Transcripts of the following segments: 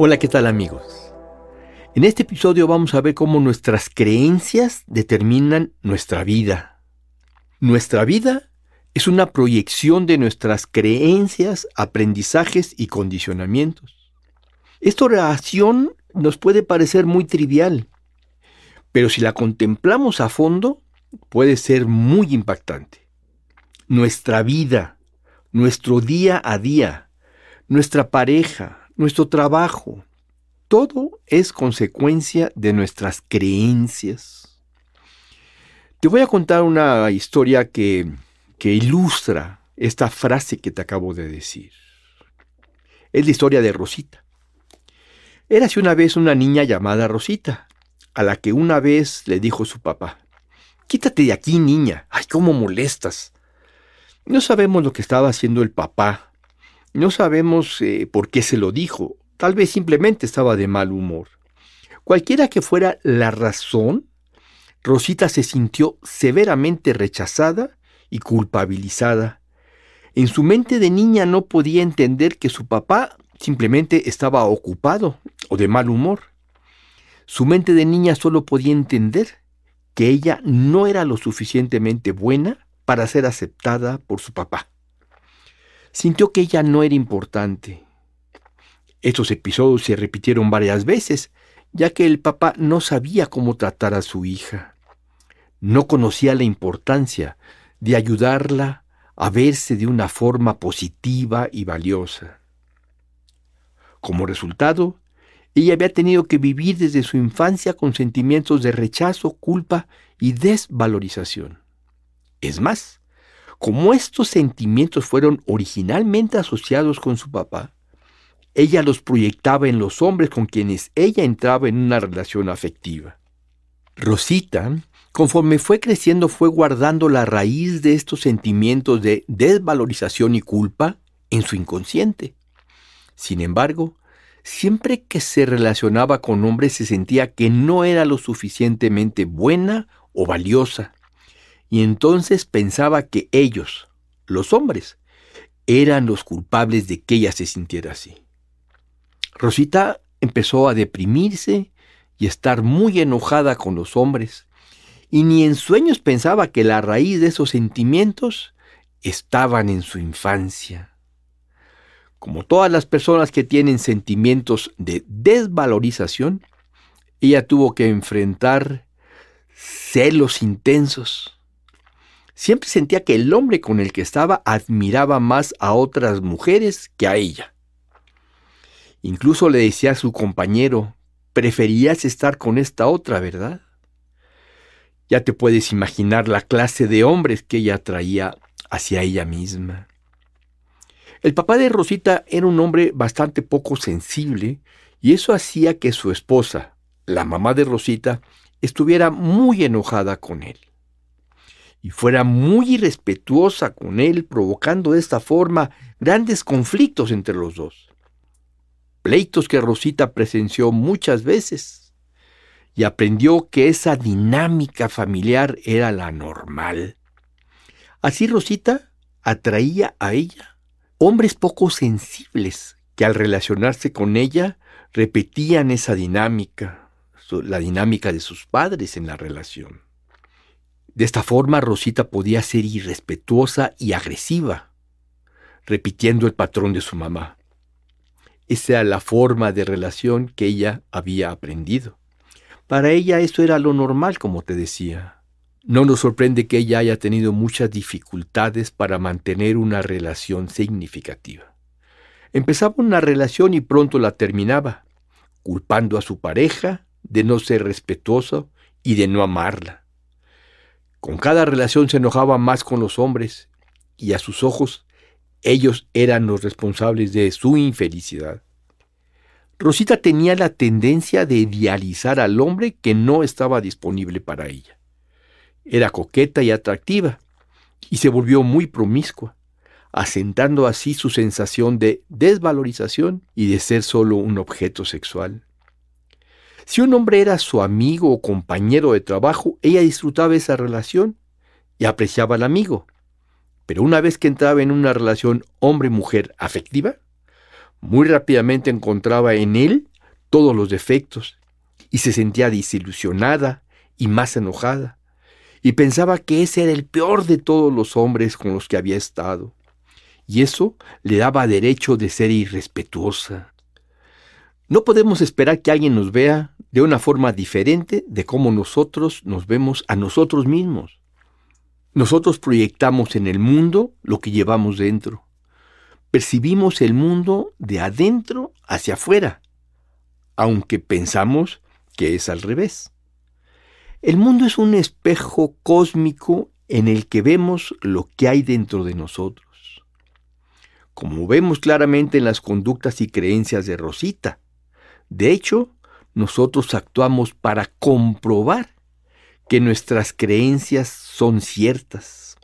Hola, ¿qué tal amigos? En este episodio vamos a ver cómo nuestras creencias determinan nuestra vida. Nuestra vida es una proyección de nuestras creencias, aprendizajes y condicionamientos. Esta oración nos puede parecer muy trivial, pero si la contemplamos a fondo, puede ser muy impactante. Nuestra vida, nuestro día a día, nuestra pareja, nuestro trabajo, todo es consecuencia de nuestras creencias. Te voy a contar una historia que, que ilustra esta frase que te acabo de decir. Es la historia de Rosita. Érase una vez una niña llamada Rosita, a la que una vez le dijo su papá, Quítate de aquí, niña. Ay, cómo molestas. No sabemos lo que estaba haciendo el papá no sabemos eh, por qué se lo dijo, tal vez simplemente estaba de mal humor. Cualquiera que fuera la razón, Rosita se sintió severamente rechazada y culpabilizada. En su mente de niña no podía entender que su papá simplemente estaba ocupado o de mal humor. Su mente de niña solo podía entender que ella no era lo suficientemente buena para ser aceptada por su papá sintió que ella no era importante. Estos episodios se repitieron varias veces, ya que el papá no sabía cómo tratar a su hija. No conocía la importancia de ayudarla a verse de una forma positiva y valiosa. Como resultado, ella había tenido que vivir desde su infancia con sentimientos de rechazo, culpa y desvalorización. Es más, como estos sentimientos fueron originalmente asociados con su papá, ella los proyectaba en los hombres con quienes ella entraba en una relación afectiva. Rosita, conforme fue creciendo, fue guardando la raíz de estos sentimientos de desvalorización y culpa en su inconsciente. Sin embargo, siempre que se relacionaba con hombres se sentía que no era lo suficientemente buena o valiosa y entonces pensaba que ellos, los hombres, eran los culpables de que ella se sintiera así. Rosita empezó a deprimirse y estar muy enojada con los hombres, y ni en sueños pensaba que la raíz de esos sentimientos estaban en su infancia. Como todas las personas que tienen sentimientos de desvalorización, ella tuvo que enfrentar celos intensos, Siempre sentía que el hombre con el que estaba admiraba más a otras mujeres que a ella. Incluso le decía a su compañero, preferías estar con esta otra, ¿verdad? Ya te puedes imaginar la clase de hombres que ella traía hacia ella misma. El papá de Rosita era un hombre bastante poco sensible y eso hacía que su esposa, la mamá de Rosita, estuviera muy enojada con él y fuera muy irrespetuosa con él, provocando de esta forma grandes conflictos entre los dos. Pleitos que Rosita presenció muchas veces y aprendió que esa dinámica familiar era la normal. Así Rosita atraía a ella hombres poco sensibles que al relacionarse con ella repetían esa dinámica, la dinámica de sus padres en la relación. De esta forma Rosita podía ser irrespetuosa y agresiva, repitiendo el patrón de su mamá. Esa era la forma de relación que ella había aprendido. Para ella eso era lo normal, como te decía. No nos sorprende que ella haya tenido muchas dificultades para mantener una relación significativa. Empezaba una relación y pronto la terminaba, culpando a su pareja de no ser respetuoso y de no amarla. Con cada relación se enojaba más con los hombres y a sus ojos ellos eran los responsables de su infelicidad. Rosita tenía la tendencia de idealizar al hombre que no estaba disponible para ella. Era coqueta y atractiva, y se volvió muy promiscua, asentando así su sensación de desvalorización y de ser solo un objeto sexual. Si un hombre era su amigo o compañero de trabajo, ella disfrutaba esa relación y apreciaba al amigo. Pero una vez que entraba en una relación hombre-mujer afectiva, muy rápidamente encontraba en él todos los defectos y se sentía desilusionada y más enojada, y pensaba que ese era el peor de todos los hombres con los que había estado, y eso le daba derecho de ser irrespetuosa. No podemos esperar que alguien nos vea de una forma diferente de cómo nosotros nos vemos a nosotros mismos. Nosotros proyectamos en el mundo lo que llevamos dentro percibimos el mundo de adentro hacia afuera, aunque pensamos que es al revés. El mundo es un espejo cósmico en el que vemos lo que hay dentro de nosotros. Como vemos claramente en las conductas y creencias de Rosita. De hecho, nosotros actuamos para comprobar que nuestras creencias son ciertas.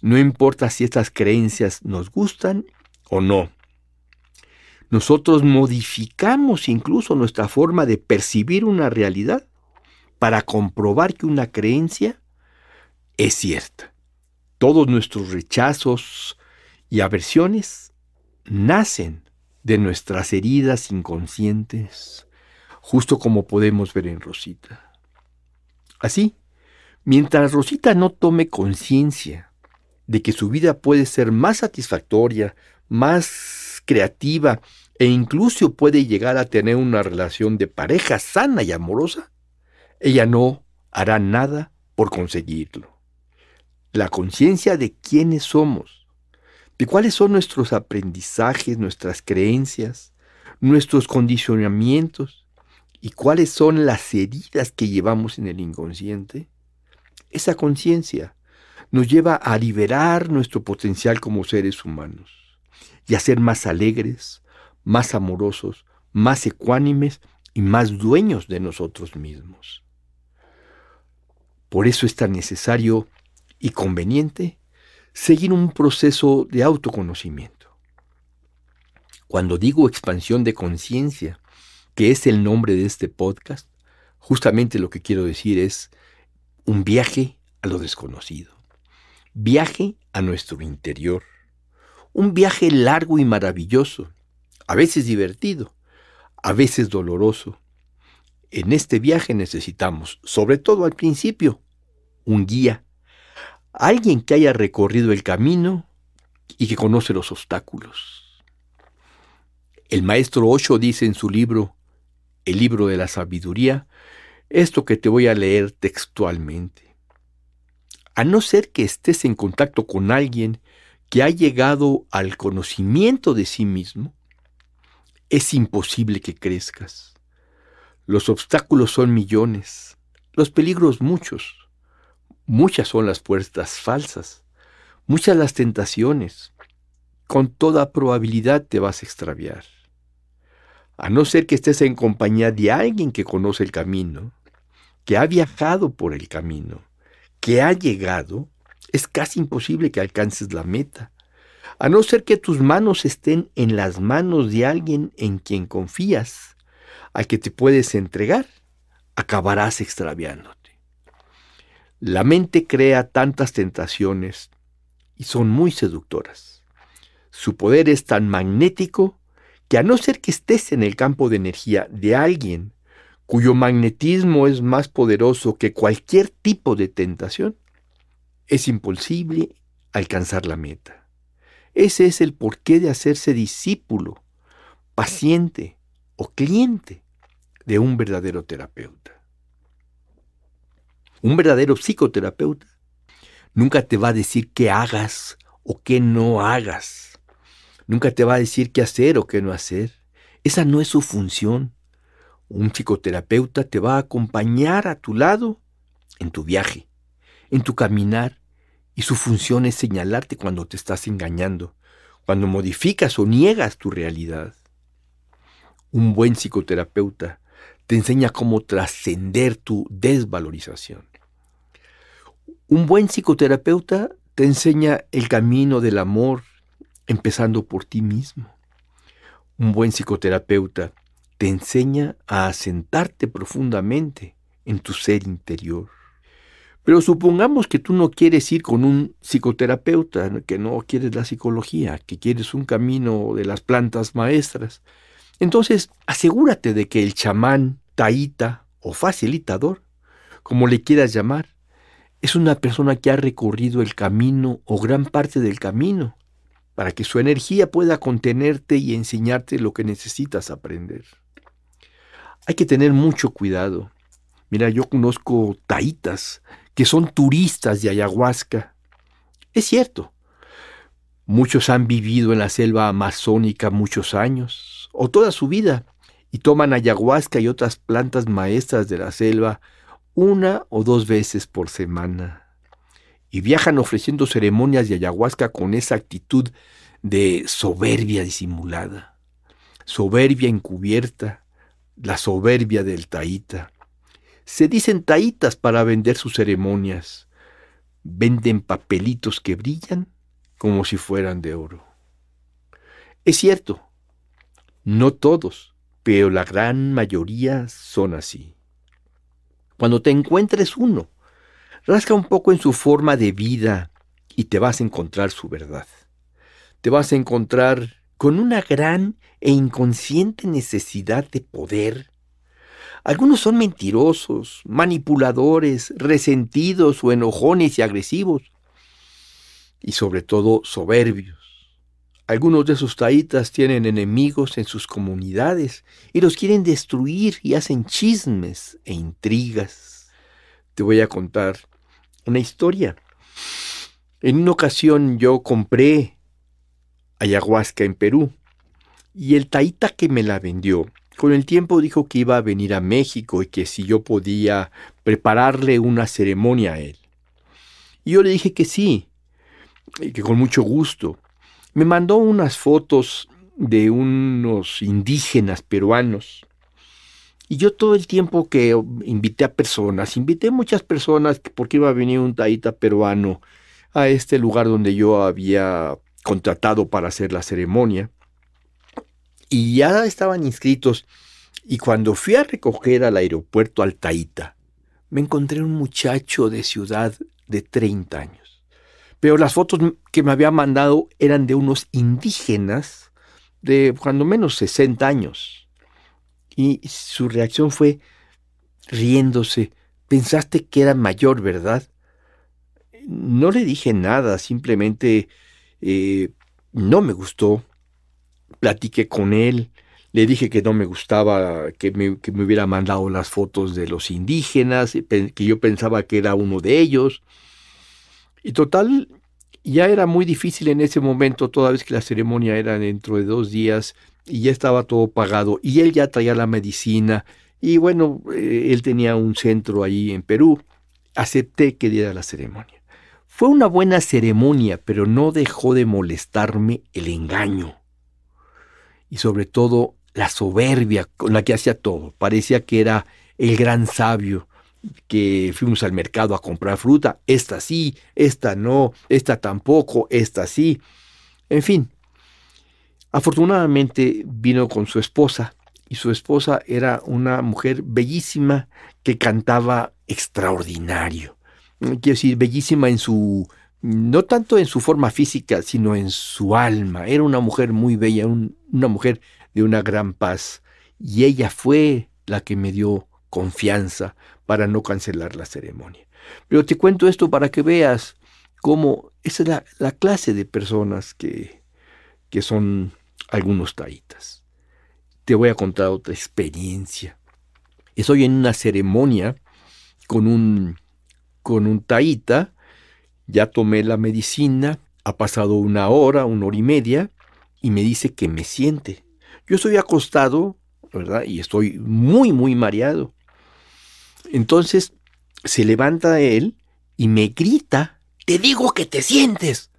No importa si estas creencias nos gustan o no. Nosotros modificamos incluso nuestra forma de percibir una realidad para comprobar que una creencia es cierta. Todos nuestros rechazos y aversiones nacen de nuestras heridas inconscientes, justo como podemos ver en Rosita. Así, mientras Rosita no tome conciencia de que su vida puede ser más satisfactoria, más creativa e incluso puede llegar a tener una relación de pareja sana y amorosa, ella no hará nada por conseguirlo. La conciencia de quiénes somos, de cuáles son nuestros aprendizajes, nuestras creencias, nuestros condicionamientos y cuáles son las heridas que llevamos en el inconsciente, esa conciencia nos lleva a liberar nuestro potencial como seres humanos y a ser más alegres, más amorosos, más ecuánimes y más dueños de nosotros mismos. Por eso es tan necesario y conveniente seguir un proceso de autoconocimiento. Cuando digo expansión de conciencia, que es el nombre de este podcast, justamente lo que quiero decir es un viaje a lo desconocido, viaje a nuestro interior, un viaje largo y maravilloso, a veces divertido, a veces doloroso. En este viaje necesitamos, sobre todo al principio, un guía, alguien que haya recorrido el camino y que conoce los obstáculos. El maestro Osho dice en su libro, El libro de la sabiduría, esto que te voy a leer textualmente. A no ser que estés en contacto con alguien que ha llegado al conocimiento de sí mismo, es imposible que crezcas. Los obstáculos son millones, los peligros muchos, muchas son las puertas falsas, muchas las tentaciones. Con toda probabilidad te vas a extraviar. A no ser que estés en compañía de alguien que conoce el camino, que ha viajado por el camino, que ha llegado es casi imposible que alcances la meta, a no ser que tus manos estén en las manos de alguien en quien confías, al que te puedes entregar, acabarás extraviándote. La mente crea tantas tentaciones y son muy seductoras. Su poder es tan magnético que a no ser que estés en el campo de energía de alguien cuyo magnetismo es más poderoso que cualquier tipo de tentación, es imposible alcanzar la meta. Ese es el porqué de hacerse discípulo, paciente o cliente de un verdadero terapeuta. Un verdadero psicoterapeuta nunca te va a decir qué hagas o qué no hagas. Nunca te va a decir qué hacer o qué no hacer. Esa no es su función. Un psicoterapeuta te va a acompañar a tu lado en tu viaje en tu caminar y su función es señalarte cuando te estás engañando, cuando modificas o niegas tu realidad. Un buen psicoterapeuta te enseña cómo trascender tu desvalorización. Un buen psicoterapeuta te enseña el camino del amor, empezando por ti mismo. Un buen psicoterapeuta te enseña a asentarte profundamente en tu ser interior. Pero supongamos que tú no quieres ir con un psicoterapeuta, que no quieres la psicología, que quieres un camino de las plantas maestras. Entonces, asegúrate de que el chamán, taíta o facilitador, como le quieras llamar, es una persona que ha recorrido el camino o gran parte del camino, para que su energía pueda contenerte y enseñarte lo que necesitas aprender. Hay que tener mucho cuidado. Mira, yo conozco taítas que son turistas de ayahuasca. Es cierto, muchos han vivido en la selva amazónica muchos años o toda su vida y toman ayahuasca y otras plantas maestras de la selva una o dos veces por semana. Y viajan ofreciendo ceremonias de ayahuasca con esa actitud de soberbia disimulada, soberbia encubierta, la soberbia del taíta. Se dicen taítas para vender sus ceremonias. Venden papelitos que brillan como si fueran de oro. Es cierto, no todos, pero la gran mayoría son así. Cuando te encuentres uno, rasca un poco en su forma de vida y te vas a encontrar su verdad. Te vas a encontrar con una gran e inconsciente necesidad de poder. Algunos son mentirosos, manipuladores, resentidos o enojones y agresivos, y sobre todo soberbios. Algunos de esos taítas tienen enemigos en sus comunidades y los quieren destruir y hacen chismes e intrigas. Te voy a contar una historia. En una ocasión yo compré ayahuasca en Perú y el taíta que me la vendió con el tiempo dijo que iba a venir a México y que si yo podía prepararle una ceremonia a él. Y yo le dije que sí, y que con mucho gusto me mandó unas fotos de unos indígenas peruanos. Y yo todo el tiempo que invité a personas, invité muchas personas porque iba a venir un taíta peruano a este lugar donde yo había contratado para hacer la ceremonia. Y ya estaban inscritos. Y cuando fui a recoger al aeropuerto al Taíta, me encontré un muchacho de ciudad de 30 años. Pero las fotos que me había mandado eran de unos indígenas de cuando menos 60 años. Y su reacción fue riéndose. Pensaste que era mayor, ¿verdad? No le dije nada, simplemente eh, no me gustó. Platiqué con él, le dije que no me gustaba que me, que me hubiera mandado las fotos de los indígenas, que yo pensaba que era uno de ellos. Y total, ya era muy difícil en ese momento, toda vez que la ceremonia era dentro de dos días y ya estaba todo pagado y él ya traía la medicina y bueno, eh, él tenía un centro ahí en Perú. Acepté que diera la ceremonia. Fue una buena ceremonia, pero no dejó de molestarme el engaño y sobre todo la soberbia con la que hacía todo. Parecía que era el gran sabio que fuimos al mercado a comprar fruta, esta sí, esta no, esta tampoco, esta sí. En fin, afortunadamente vino con su esposa y su esposa era una mujer bellísima que cantaba extraordinario. Quiero decir, bellísima en su, no tanto en su forma física, sino en su alma. Era una mujer muy bella, una mujer de una gran paz. Y ella fue la que me dio confianza para no cancelar la ceremonia. Pero te cuento esto para que veas cómo esa es la, clase de personas que, que son algunos taítas. Te voy a contar otra experiencia. Estoy en una ceremonia con un, con un taíta, ya tomé la medicina, ha pasado una hora, una hora y media, y me dice que me siente. Yo estoy acostado, ¿verdad? Y estoy muy, muy mareado. Entonces se levanta él y me grita, te digo que te sientes.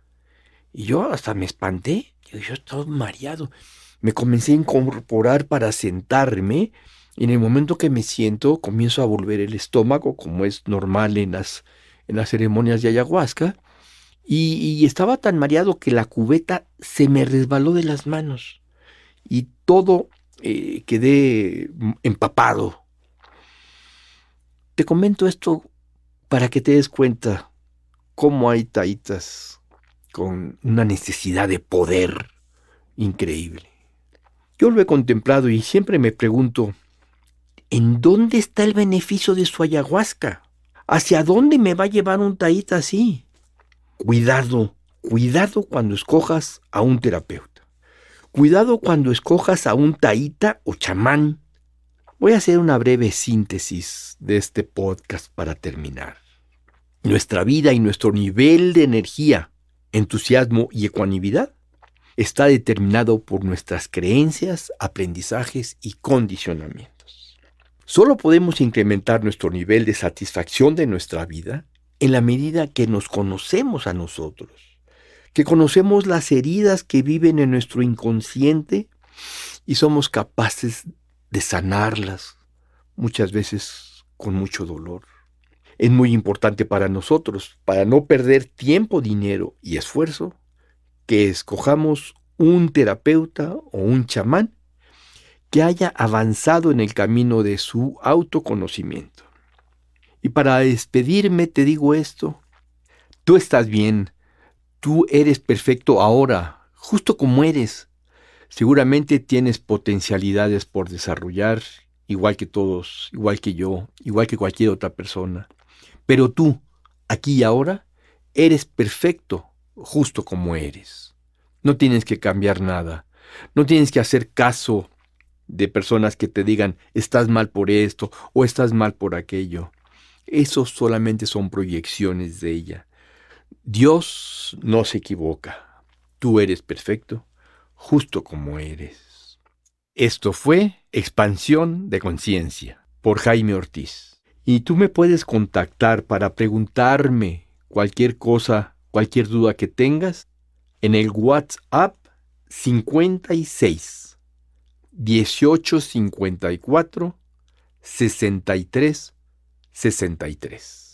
Y yo hasta me espanté, yo, estoy mareado. me comencé a incorporar para sentarme y en el momento que me siento comienzo a volver el estómago, como es normal en las, en las ceremonias de ayahuasca, y, estaba tan mareado que la cubeta se me resbaló de las manos y todo eh, quedé empapado. Te comento esto para que te des cuenta cómo hay taitas con una necesidad de poder increíble. Yo lo he contemplado y siempre me pregunto, ¿en dónde está el beneficio de su ayahuasca? ¿Hacia dónde me va a llevar un taíta así? Cuidado, cuidado cuando escojas a un terapeuta. Cuidado cuando escojas a un taíta o chamán. Voy a hacer una breve síntesis de este podcast para terminar. Nuestra vida y nuestro nivel de energía, entusiasmo y ecuanimidad está determinado por nuestras creencias, aprendizajes y condicionamientos. Solo podemos incrementar nuestro nivel de satisfacción de nuestra vida en la medida que nos conocemos a nosotros, que conocemos las heridas que viven en nuestro inconsciente y somos capaces de sanarlas, muchas veces con mucho dolor. Es muy importante para nosotros, para no perder tiempo, dinero y esfuerzo, que escojamos un terapeuta o un chamán que haya avanzado en el camino de su autoconocimiento. Y para despedirme te digo esto, tú estás bien, tú eres perfecto ahora, justo como eres. Seguramente tienes potencialidades por desarrollar, igual que todos, igual que yo, igual que cualquier otra persona. Pero tú, aquí y ahora, eres perfecto, justo como eres. No tienes que cambiar nada. No tienes que hacer caso de personas que te digan estás mal por esto o estás mal por aquello. Eso solamente son proyecciones de ella. Dios no se equivoca. Tú eres perfecto, justo como eres. Esto fue Expansión de Conciencia por Jaime Ortiz. Y tú me puedes contactar para preguntarme cualquier cosa, cualquier duda que tengas en el WhatsApp 56 1854 63 63.